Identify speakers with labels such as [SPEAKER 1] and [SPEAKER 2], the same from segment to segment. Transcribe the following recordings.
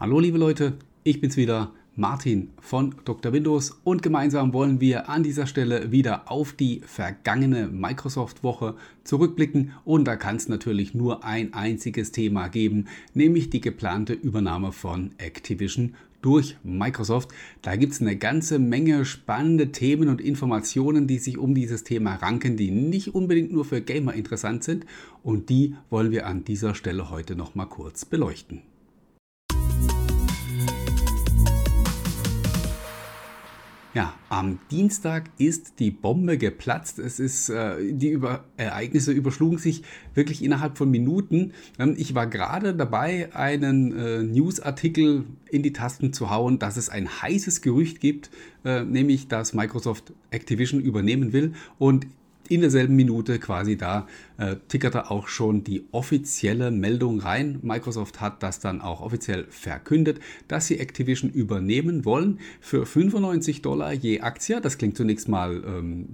[SPEAKER 1] Hallo liebe Leute, ich bin's wieder, Martin von Dr. Windows und gemeinsam wollen wir an dieser Stelle wieder auf die vergangene Microsoft-Woche zurückblicken und da kann es natürlich nur ein einziges Thema geben, nämlich die geplante Übernahme von Activision durch Microsoft. Da gibt es eine ganze Menge spannende Themen und Informationen, die sich um dieses Thema ranken, die nicht unbedingt nur für Gamer interessant sind und die wollen wir an dieser Stelle heute noch mal kurz beleuchten. Ja, am Dienstag ist die Bombe geplatzt. Es ist, äh, die Über Ereignisse überschlugen sich wirklich innerhalb von Minuten. Ähm, ich war gerade dabei, einen äh, Newsartikel in die Tasten zu hauen, dass es ein heißes Gerücht gibt, äh, nämlich dass Microsoft Activision übernehmen will. Und in derselben Minute quasi da äh, tickerte auch schon die offizielle Meldung rein. Microsoft hat das dann auch offiziell verkündet, dass sie Activision übernehmen wollen für 95 Dollar je Aktie. Das klingt zunächst mal ähm,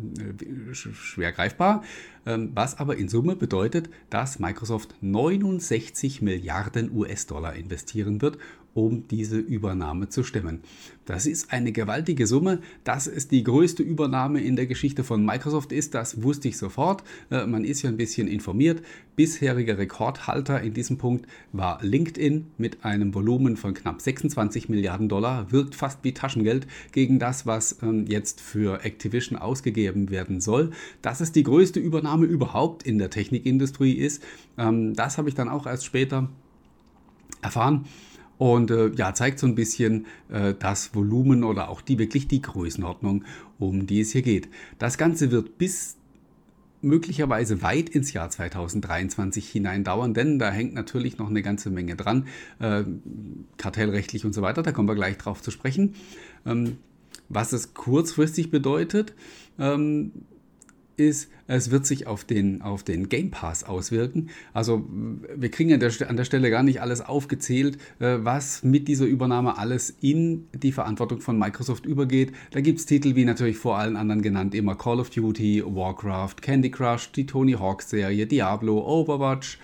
[SPEAKER 1] schwer greifbar, ähm, was aber in Summe bedeutet, dass Microsoft 69 Milliarden US-Dollar investieren wird um diese Übernahme zu stemmen. Das ist eine gewaltige Summe. Dass es die größte Übernahme in der Geschichte von Microsoft ist, das wusste ich sofort. Äh, man ist ja ein bisschen informiert. Bisheriger Rekordhalter in diesem Punkt war LinkedIn mit einem Volumen von knapp 26 Milliarden Dollar. Wirkt fast wie Taschengeld gegen das, was ähm, jetzt für Activision ausgegeben werden soll. Dass es die größte Übernahme überhaupt in der Technikindustrie ist, ähm, das habe ich dann auch erst später erfahren. Und äh, ja, zeigt so ein bisschen äh, das Volumen oder auch die wirklich die Größenordnung, um die es hier geht. Das Ganze wird bis möglicherweise weit ins Jahr 2023 hinein dauern, denn da hängt natürlich noch eine ganze Menge dran, äh, kartellrechtlich und so weiter, da kommen wir gleich drauf zu sprechen. Ähm, was es kurzfristig bedeutet, ähm, ist, es wird sich auf den, auf den Game Pass auswirken. Also wir kriegen an der, an der Stelle gar nicht alles aufgezählt, äh, was mit dieser Übernahme alles in die Verantwortung von Microsoft übergeht. Da gibt es Titel wie natürlich vor allen anderen genannt immer Call of Duty, Warcraft, Candy Crush, die Tony Hawk Serie, Diablo, Overwatch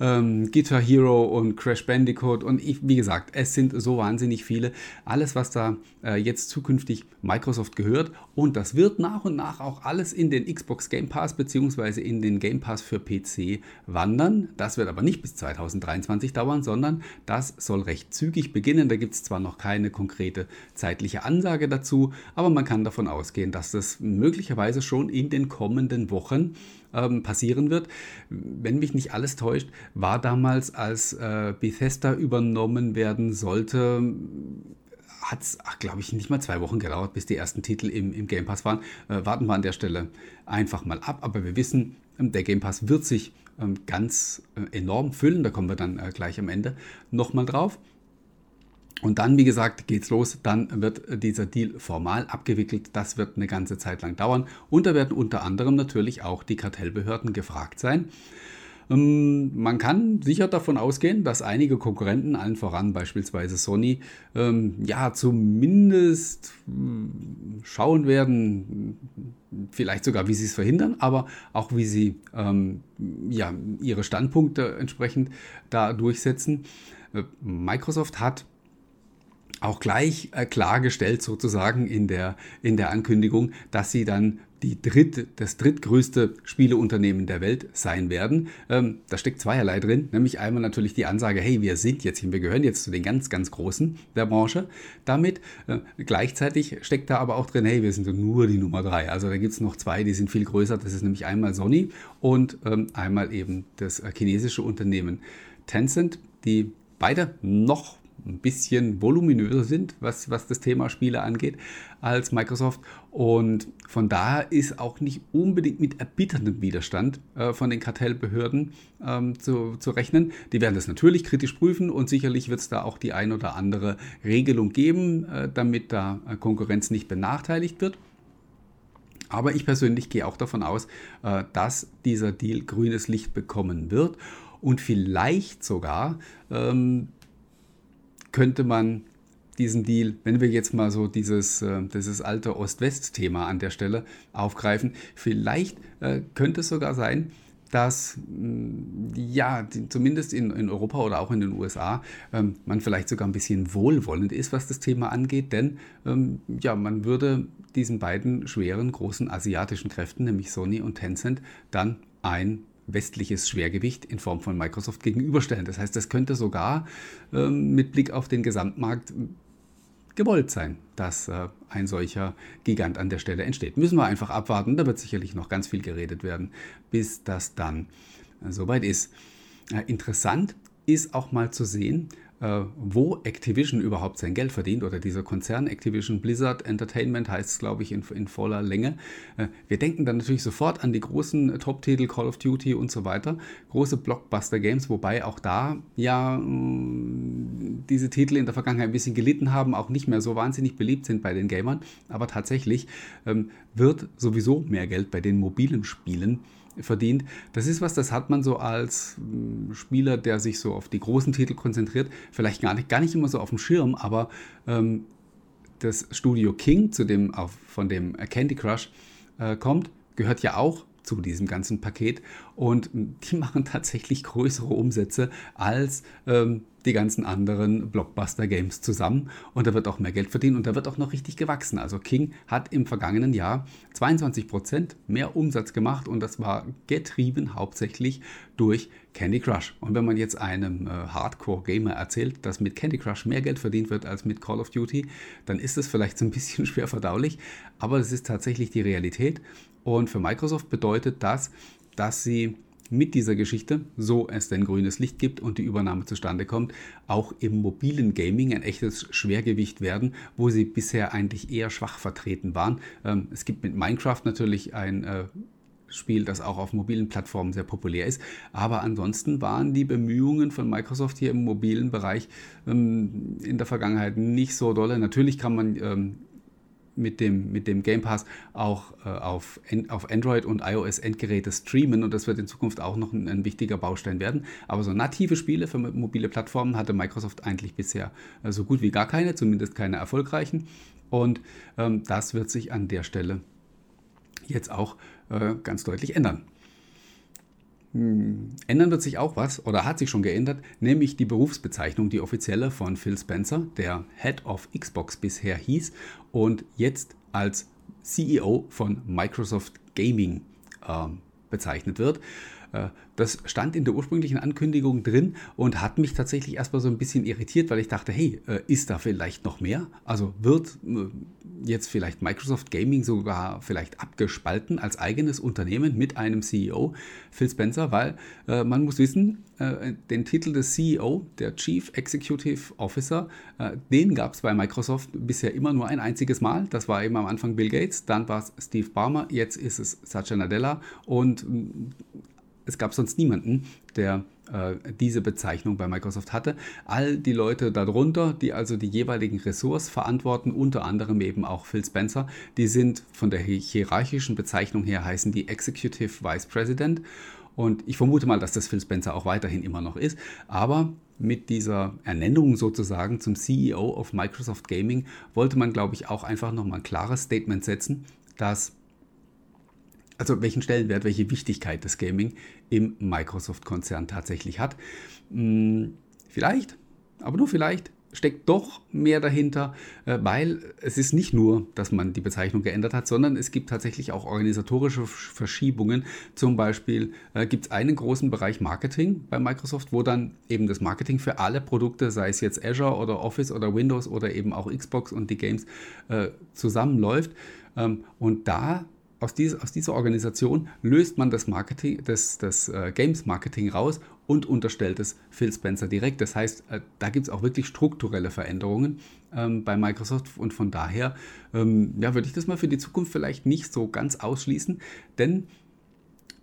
[SPEAKER 1] ähm, Guitar Hero und Crash Bandicoot und ich, wie gesagt, es sind so wahnsinnig viele. Alles, was da äh, jetzt zukünftig Microsoft gehört und das wird nach und nach auch alles in den Xbox Game Pass bzw. in den Game Pass für PC wandern. Das wird aber nicht bis 2023 dauern, sondern das soll recht zügig beginnen. Da gibt es zwar noch keine konkrete zeitliche Ansage dazu, aber man kann davon ausgehen, dass das möglicherweise schon in den kommenden Wochen ähm, passieren wird. Wenn mich nicht alles täuscht, war damals, als äh, Bethesda übernommen werden sollte, hat es, glaube ich, nicht mal zwei Wochen gedauert, bis die ersten Titel im, im Game Pass waren. Äh, warten wir an der Stelle einfach mal ab. Aber wir wissen, ähm, der Game Pass wird sich ähm, ganz äh, enorm füllen. Da kommen wir dann äh, gleich am Ende nochmal drauf. Und dann, wie gesagt, geht's los. Dann wird dieser Deal formal abgewickelt. Das wird eine ganze Zeit lang dauern. Und da werden unter anderem natürlich auch die Kartellbehörden gefragt sein. Ähm, man kann sicher davon ausgehen, dass einige Konkurrenten, allen voran beispielsweise Sony, ähm, ja zumindest hm, schauen werden, vielleicht sogar, wie sie es verhindern, aber auch wie sie ähm, ja, ihre Standpunkte entsprechend da durchsetzen. Äh, Microsoft hat auch gleich äh, klargestellt sozusagen in der, in der Ankündigung, dass sie dann die dritt, das drittgrößte Spieleunternehmen der Welt sein werden. Ähm, da steckt zweierlei drin, nämlich einmal natürlich die Ansage, hey, wir sind jetzt wir gehören jetzt zu den ganz, ganz Großen der Branche. Damit äh, gleichzeitig steckt da aber auch drin, hey, wir sind nur die Nummer drei. Also da gibt es noch zwei, die sind viel größer. Das ist nämlich einmal Sony und ähm, einmal eben das äh, chinesische Unternehmen Tencent, die beide noch ein bisschen voluminöser sind, was, was das Thema Spiele angeht, als Microsoft. Und von daher ist auch nicht unbedingt mit erbitterndem Widerstand äh, von den Kartellbehörden ähm, zu, zu rechnen. Die werden das natürlich kritisch prüfen und sicherlich wird es da auch die ein oder andere Regelung geben, äh, damit da äh, Konkurrenz nicht benachteiligt wird. Aber ich persönlich gehe auch davon aus, äh, dass dieser Deal grünes Licht bekommen wird und vielleicht sogar ähm, könnte man diesen Deal, wenn wir jetzt mal so dieses, äh, dieses alte Ost-West-Thema an der Stelle aufgreifen, vielleicht äh, könnte es sogar sein, dass mm, ja, die, zumindest in, in Europa oder auch in den USA ähm, man vielleicht sogar ein bisschen wohlwollend ist, was das Thema angeht, denn ähm, ja, man würde diesen beiden schweren großen asiatischen Kräften, nämlich Sony und Tencent, dann ein westliches Schwergewicht in Form von Microsoft gegenüberstellen. Das heißt, das könnte sogar ähm, mit Blick auf den Gesamtmarkt gewollt sein, dass äh, ein solcher Gigant an der Stelle entsteht. Müssen wir einfach abwarten. Da wird sicherlich noch ganz viel geredet werden, bis das dann äh, soweit ist. Äh, interessant ist auch mal zu sehen, wo Activision überhaupt sein Geld verdient oder dieser Konzern Activision Blizzard Entertainment heißt es, glaube ich, in, in voller Länge. Äh, wir denken dann natürlich sofort an die großen Top-Titel Call of Duty und so weiter, große Blockbuster-Games, wobei auch da ja mm, diese Titel in der Vergangenheit ein bisschen gelitten haben, auch nicht mehr so wahnsinnig beliebt sind bei den Gamern, aber tatsächlich ähm, wird sowieso mehr Geld bei den mobilen Spielen verdient. Das ist was, das hat man so als hm, Spieler, der sich so auf die großen Titel konzentriert, vielleicht gar nicht, gar nicht immer so auf dem Schirm, aber ähm, das Studio King, zu dem, auf, von dem Candy Crush äh, kommt, gehört ja auch zu diesem ganzen Paket. Und die machen tatsächlich größere Umsätze als ähm, die ganzen anderen Blockbuster-Games zusammen und da wird auch mehr Geld verdient und da wird auch noch richtig gewachsen. Also King hat im vergangenen Jahr 22% mehr Umsatz gemacht und das war getrieben hauptsächlich durch Candy Crush. Und wenn man jetzt einem äh, Hardcore-Gamer erzählt, dass mit Candy Crush mehr Geld verdient wird als mit Call of Duty, dann ist das vielleicht so ein bisschen schwer verdaulich, aber es ist tatsächlich die Realität. Und für Microsoft bedeutet das, dass sie mit dieser Geschichte, so es denn grünes Licht gibt und die Übernahme zustande kommt, auch im mobilen Gaming ein echtes Schwergewicht werden, wo sie bisher eigentlich eher schwach vertreten waren. Ähm, es gibt mit Minecraft natürlich ein äh, Spiel, das auch auf mobilen Plattformen sehr populär ist. Aber ansonsten waren die Bemühungen von Microsoft hier im mobilen Bereich ähm, in der Vergangenheit nicht so dolle. Natürlich kann man ähm, mit dem, mit dem Game Pass auch äh, auf, auf Android und iOS Endgeräte streamen und das wird in Zukunft auch noch ein, ein, wichtiger Baustein werden. Aber so native Spiele für mobile Plattformen hatte Microsoft eigentlich bisher äh, so gut wie gar keine, zumindest keine erfolgreichen. Und ähm, das wird sich an der Stelle jetzt auch äh, ganz deutlich ändern. Hm, ändern wird sich auch was oder hat sich schon geändert, nämlich die Berufsbezeichnung, die offizielle von Phil Spencer, der Head of Xbox bisher hieß und jetzt als CEO von Microsoft Gaming äh, bezeichnet wird. Äh, das stand in der ursprünglichen Ankündigung drin und hat mich tatsächlich erstmal so ein bisschen irritiert, weil ich dachte, hey, äh, ist da vielleicht noch mehr? Also wird äh, jetzt vielleicht Microsoft Gaming sogar vielleicht abgespalten als eigenes Unternehmen mit einem CEO, Phil Spencer, weil man muss wissen, den Titel des CEO, der Chief Executive Officer, den gab es bei Microsoft bisher immer nur ein einziges Mal. Das war eben am Anfang Bill Gates, dann war es Steve Ballmer, jetzt ist es Satya Nadella und es gab sonst niemanden, der äh, diese Bezeichnung bei Microsoft hatte. All die Leute darunter, die also die jeweiligen Ressorts verantworten, unter anderem eben auch Phil Spencer, die sind von der hierarchischen Bezeichnung her heißen die Executive Vice President. Und ich vermute mal, dass das Phil Spencer auch weiterhin immer noch ist. Aber mit dieser Ernennung sozusagen zum CEO of Microsoft Gaming wollte man, glaube ich, auch einfach nochmal ein klares Statement setzen, dass also welchen Stellenwert, welche Wichtigkeit das Gaming im Microsoft-Konzern tatsächlich hat. Hm, vielleicht, aber nur vielleicht steckt doch mehr dahinter, äh, weil es ist nicht nur, dass man die Bezeichnung geändert hat, sondern es gibt tatsächlich auch organisatorische Verschiebungen. Zum Beispiel äh, gibt es einen großen Bereich Marketing bei Microsoft, wo dann eben das Marketing für alle Produkte, sei es jetzt Azure oder Office oder Windows oder eben auch Xbox und die Games, äh, zusammenläuft. Ähm, und da aus, dieser, aus dieser Organisation löst man das Marketing, das, das äh, Games Marketing raus und unterstellt es Phil Spencer direkt. Das heißt, äh, da gibt es auch wirklich strukturelle Veränderungen ähm, bei Microsoft und von daher ähm, ja, würde ich das mal für die Zukunft vielleicht nicht so ganz ausschließen, denn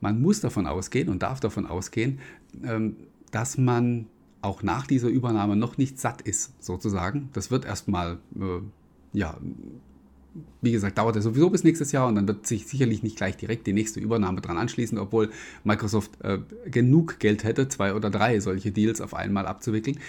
[SPEAKER 1] man muss davon ausgehen und darf davon ausgehen, ähm, dass man auch nach dieser Übernahme noch nicht satt ist, sozusagen. Das wird erstmal äh, ja, wie gesagt, dauert er sowieso bis nächstes Jahr und dann wird sich sicherlich nicht gleich direkt die nächste Übernahme dran anschließen, obwohl Microsoft äh, genug Geld hätte, zwei oder drei solche Deals auf einmal abzuwickeln.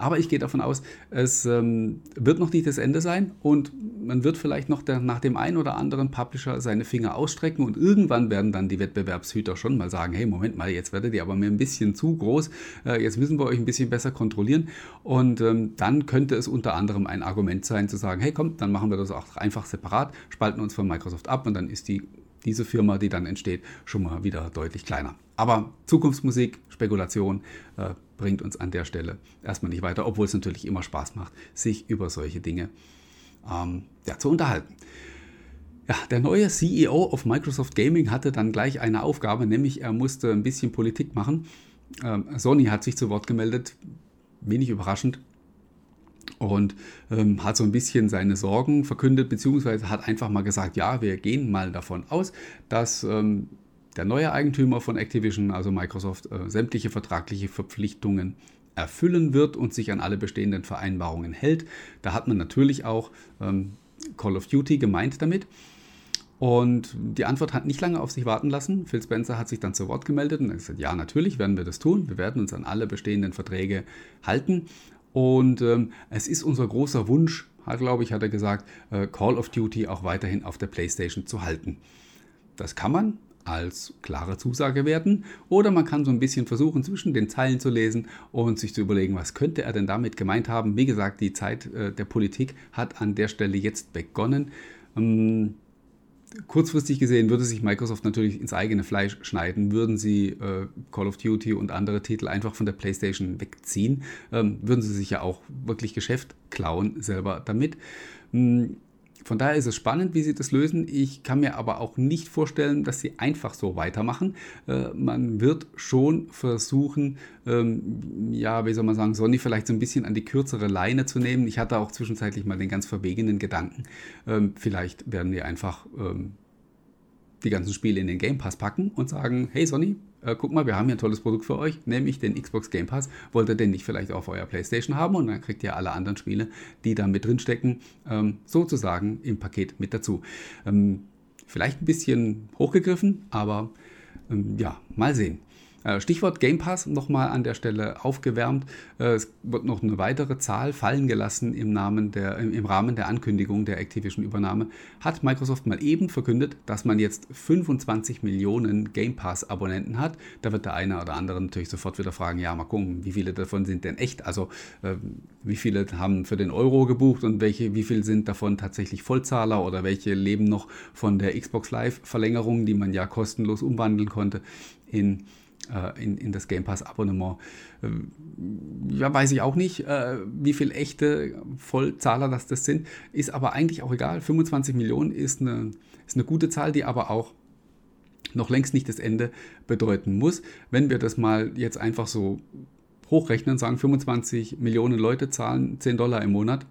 [SPEAKER 1] Aber ich gehe davon aus, es ähm, wird noch nicht das Ende sein und man wird vielleicht noch der, nach dem einen oder anderen Publisher seine Finger ausstrecken und irgendwann werden dann die Wettbewerbshüter schon mal sagen, hey, Moment mal, jetzt werdet ihr aber mir ein bisschen zu groß, äh, jetzt müssen wir euch ein bisschen besser kontrollieren. Und ähm, dann könnte es unter anderem ein Argument sein zu sagen, hey, komm, dann machen wir das auch einfach separat, spalten uns von Microsoft ab und dann ist die diese Firma, die dann entsteht, schon mal wieder deutlich kleiner. Aber Zukunftsmusik, Spekulation äh, bringt uns an der Stelle erstmal nicht weiter, obwohl es natürlich immer Spaß macht, sich über solche Dinge ähm, ja, zu unterhalten. Ja, der neue CEO of Microsoft Gaming hatte dann gleich eine Aufgabe, nämlich er musste ein bisschen Politik machen. Ähm, Sony hat sich zu Wort gemeldet, wenig überraschend, und ähm, hat so ein bisschen seine Sorgen verkündet, beziehungsweise hat einfach mal gesagt, ja, wir gehen mal davon aus, dass ähm, der neue Eigentümer von Activision, also Microsoft, äh, sämtliche vertragliche Verpflichtungen erfüllen wird und sich an alle bestehenden Vereinbarungen hält. Da hat man natürlich auch ähm, Call of Duty gemeint damit. Und die Antwort hat nicht lange auf sich warten lassen. Phil Spencer hat sich dann zu Wort gemeldet und gesagt, ja, natürlich werden wir das tun. Wir werden uns an alle bestehenden Verträge halten. Und ähm, es ist unser großer Wunsch, glaube ich, hat er gesagt, äh, Call of Duty auch weiterhin auf der PlayStation zu halten. Das kann man als klare Zusage werden oder man kann so ein bisschen versuchen, zwischen den Zeilen zu lesen und sich zu überlegen, was könnte er denn damit gemeint haben. Wie gesagt, die Zeit äh, der Politik hat an der Stelle jetzt begonnen. Ähm, kurzfristig gesehen würde sich Microsoft natürlich ins eigene Fleisch schneiden, würden sie äh, Call of Duty und andere Titel einfach von der PlayStation wegziehen, ähm, würden sie sich ja auch wirklich Geschäft klauen selber damit. Ähm, von daher ist es spannend, wie sie das lösen. Ich kann mir aber auch nicht vorstellen, dass sie einfach so weitermachen. Äh, man wird schon versuchen, ähm, ja, wie soll man sagen, Sony vielleicht so ein bisschen an die kürzere Leine zu nehmen. Ich hatte auch zwischenzeitlich mal den ganz verwegenen Gedanken, ähm, vielleicht werden wir einfach ähm, die ganzen Spiele in den Game Pass packen und sagen, hey Sony, äh, guck mal, wir haben hier ein tolles Produkt für euch, nämlich den Xbox Game Pass. Wollt ihr den nicht vielleicht auf eurer Playstation haben und dann kriegt ihr alle anderen Spiele, die da mit drin stecken, ähm, sozusagen im Paket mit dazu. Ähm, vielleicht ein bisschen hochgegriffen, aber ähm, ja, mal sehen. Äh, Stichwort Game Pass nochmal an der Stelle aufgewärmt. Äh, es wird noch eine weitere Zahl fallen gelassen im, Namen der, im Rahmen der Ankündigung der Activision-Übernahme. Hat Microsoft mal eben verkündet, dass man jetzt 25 Millionen Game Pass-Abonnenten hat. Da wird der eine oder andere natürlich sofort wieder fragen, ja, mal gucken, wie viele davon sind denn echt? Also äh, wie viele haben für den Euro gebucht und welche, wie viele sind davon tatsächlich Vollzahler oder welche leben noch von der Xbox Live-Verlängerung, die man ja kostenlos umwandeln konnte in in, in das Game Pass Abonnement. Äh, ja, weiß ich auch nicht, äh, wie viele echte Vollzahler das, das sind. Ist aber eigentlich auch egal. 25 Millionen ist eine, ist eine gute Zahl, die aber auch noch längst nicht das Ende bedeuten muss. Wenn wir das mal jetzt einfach so hochrechnen, sagen 25 Millionen Leute zahlen 10 Dollar im Monat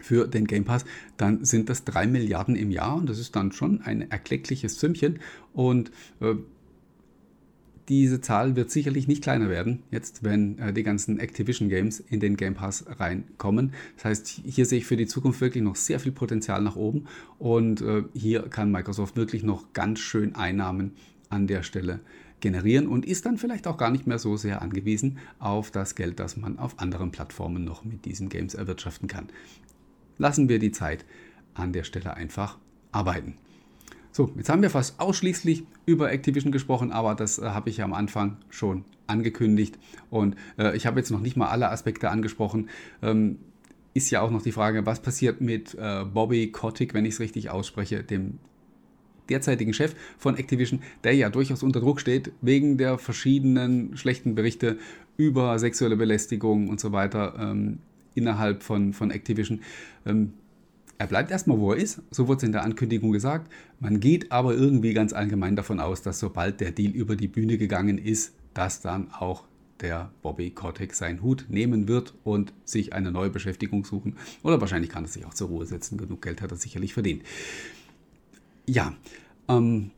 [SPEAKER 1] für den Game Pass, dann sind das 3 Milliarden im Jahr und das ist dann schon ein erkleckliches Sümmchen. Und äh, diese Zahl wird sicherlich nicht kleiner werden, jetzt wenn äh, die ganzen Activision Games in den Game Pass reinkommen. Das heißt, hier sehe ich für die Zukunft wirklich noch sehr viel Potenzial nach oben und äh, hier kann Microsoft wirklich noch ganz schön Einnahmen an der Stelle generieren und ist dann vielleicht auch gar nicht mehr so sehr angewiesen auf das Geld, das man auf anderen Plattformen noch mit diesen Games erwirtschaften kann. Lassen wir die Zeit an der Stelle einfach arbeiten. So, jetzt haben wir fast ausschließlich über Activision gesprochen, aber das äh, habe ich ja am Anfang schon angekündigt und äh, ich habe jetzt noch nicht mal alle Aspekte angesprochen. Ähm, ist ja auch noch die Frage, was passiert mit äh, Bobby Kotick, wenn ich es richtig ausspreche, dem derzeitigen Chef von Activision, der ja durchaus unter Druck steht wegen der verschiedenen schlechten Berichte über sexuelle Belästigung und so weiter ähm, innerhalb von, von Activision. Ähm, er bleibt erstmal, wo er ist, so wurde es in der Ankündigung gesagt. Man geht aber irgendwie ganz allgemein davon aus, dass sobald der Deal über die Bühne gegangen ist, dass dann auch der Bobby Kotick seinen Hut nehmen wird und sich eine neue Beschäftigung suchen. Oder wahrscheinlich kann er sich auch zur Ruhe setzen. Genug Geld hat er sicherlich verdient. Ja, ähm,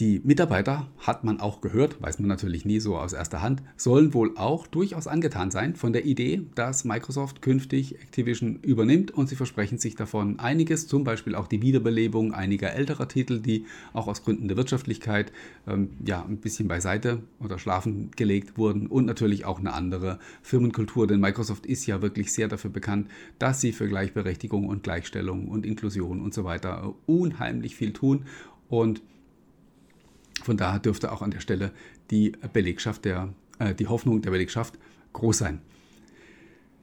[SPEAKER 1] Die Mitarbeiter, hat man auch gehört, weiß man natürlich nie so aus erster Hand, sollen wohl auch durchaus angetan sein von der Idee, dass Microsoft künftig Activision übernimmt. Und sie versprechen sich davon einiges, zum Beispiel auch die Wiederbelebung einiger älterer Titel, die auch aus Gründen der Wirtschaftlichkeit ähm, ja, ein bisschen beiseite oder schlafen gelegt wurden. Und natürlich auch eine andere Firmenkultur, denn Microsoft ist ja wirklich sehr dafür bekannt, dass sie für Gleichberechtigung und Gleichstellung und Inklusion und so weiter unheimlich viel tun. Und von daher dürfte auch an der Stelle die Belegschaft der, äh, die Hoffnung der Belegschaft groß sein.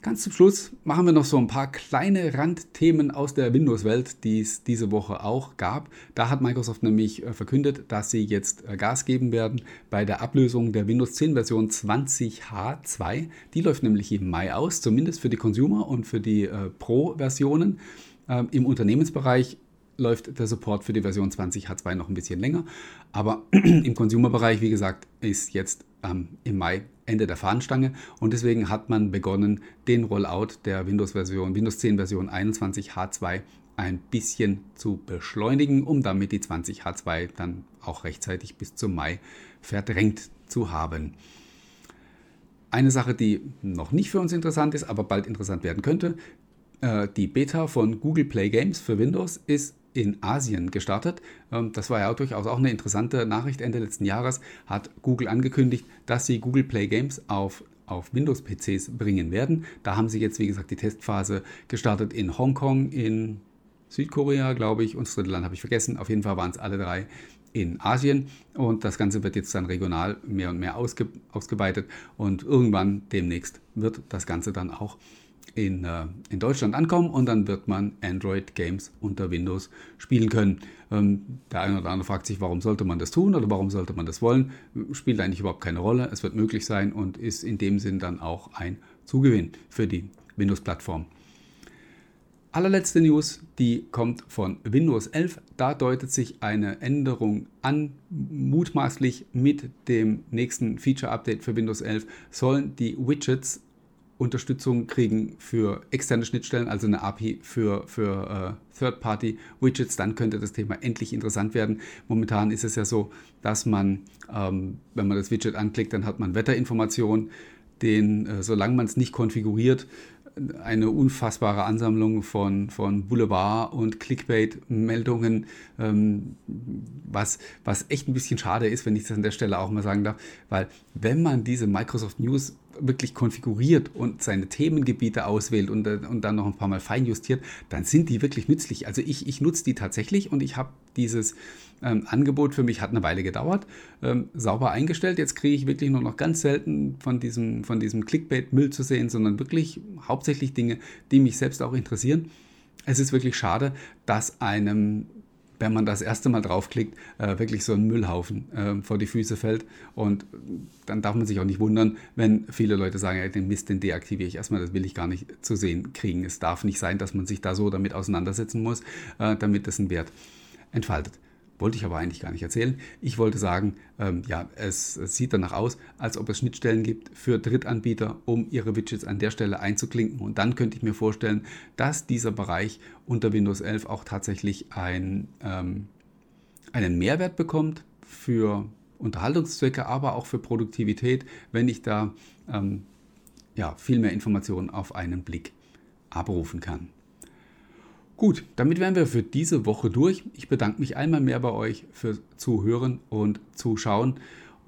[SPEAKER 1] Ganz zum Schluss machen wir noch so ein paar kleine Randthemen aus der Windows-Welt, die es diese Woche auch gab. Da hat Microsoft nämlich äh, verkündet, dass sie jetzt äh, Gas geben werden bei der Ablösung der Windows 10 Version 20H2. Die läuft nämlich im Mai aus, zumindest für die Consumer und für die äh, Pro-Versionen. Ähm, Im Unternehmensbereich läuft der Support für die Version 20H2 noch ein bisschen länger. Aber im Consumer-Bereich, wie gesagt, ist jetzt ähm, im Mai Ende der Fahnenstange und deswegen hat man begonnen, den Rollout der Windows-Version, Windows 10 Version 21H2 ein bisschen zu beschleunigen, um damit die 20H2 dann auch rechtzeitig bis zum Mai verdrängt zu haben. Eine Sache, die noch nicht für uns interessant ist, aber bald interessant werden könnte, äh, die Beta von Google Play Games für Windows ist in Asien gestartet. Ähm, das war ja durchaus auch eine interessante Nachricht. Ende letzten Jahres hat Google angekündigt, dass sie Google Play Games auf auf Windows-PCs bringen werden. Da haben sie jetzt, wie gesagt, die Testphase gestartet in Hongkong, in Südkorea, glaube ich, und das dritte Land habe ich vergessen. Auf jeden Fall waren es alle drei in Asien und das Ganze wird jetzt dann regional mehr und mehr ausge ausgeweitet und irgendwann demnächst wird das Ganze dann auch in, äh, in Deutschland ankommen und dann wird man Android-Games unter Windows spielen können. Ähm, der eine oder andere fragt sich, warum sollte man das tun oder warum sollte man das wollen? Spielt eigentlich überhaupt keine Rolle. Es wird möglich sein und ist in dem Sinn dann auch ein Zugewinn für die Windows-Plattform. Allerletzte News, die kommt von Windows 11. Da deutet sich eine Änderung an. Mutmaßlich mit dem nächsten Feature-Update für Windows 11 sollen die Widgets Unterstützung kriegen für externe Schnittstellen, also eine API für, für äh, Third-Party-Widgets, dann könnte das Thema endlich interessant werden. Momentan ist es ja so, dass man, ähm, wenn man das Widget anklickt, dann hat man Wetterinformationen, den, äh, solange man es nicht konfiguriert, eine unfassbare Ansammlung von, von Boulevard- und Clickbait-Meldungen, ähm, was, was echt ein bisschen schade ist, wenn ich das an der Stelle auch mal sagen darf, weil wenn man diese Microsoft News wirklich konfiguriert und seine Themengebiete auswählt und, und dann noch ein paar Mal feinjustiert, dann sind die wirklich nützlich. Also ich, ich nutze die tatsächlich und ich habe dieses ähm, Angebot für mich, hat eine Weile gedauert, ähm, sauber eingestellt. Jetzt kriege ich wirklich nur noch ganz selten von diesem, von diesem Clickbait-Müll zu sehen, sondern wirklich hauptsächlich Dinge, die mich selbst auch interessieren. Es ist wirklich schade, dass einem wenn man das erste Mal draufklickt, äh, wirklich so ein Müllhaufen äh, vor die Füße fällt. Und dann darf man sich auch nicht wundern, wenn viele Leute sagen, ja, den Mist, den deaktiviere ich erstmal, das will ich gar nicht zu sehen kriegen. Es darf nicht sein, dass man sich da so damit auseinandersetzen muss, äh, damit das einen Wert entfaltet. Wollte ich aber eigentlich gar nicht erzählen. Ich wollte sagen, ähm, ja, es, es, sieht danach aus, als ob es Schnittstellen gibt für Drittanbieter, um ihre Widgets an der Stelle einzuklinken. Und dann könnte ich mir vorstellen, dass dieser Bereich unter Windows 11 auch tatsächlich ein, ähm, einen Mehrwert bekommt für Unterhaltungszwecke, aber auch für Produktivität, wenn ich da ähm, ja, viel mehr Informationen auf einen Blick abrufen kann. Gut, damit wären wir für diese Woche durch. Ich bedanke mich einmal mehr bei euch fürs Zuhören und Zuschauen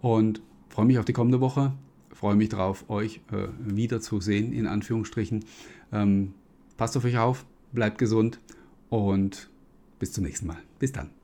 [SPEAKER 1] und freue mich auf die kommende Woche. Freue mich darauf, euch äh, wiederzusehen, in Anführungsstrichen. Ähm, passt auf euch auf, bleibt gesund und bis zum nächsten Mal. Bis dann.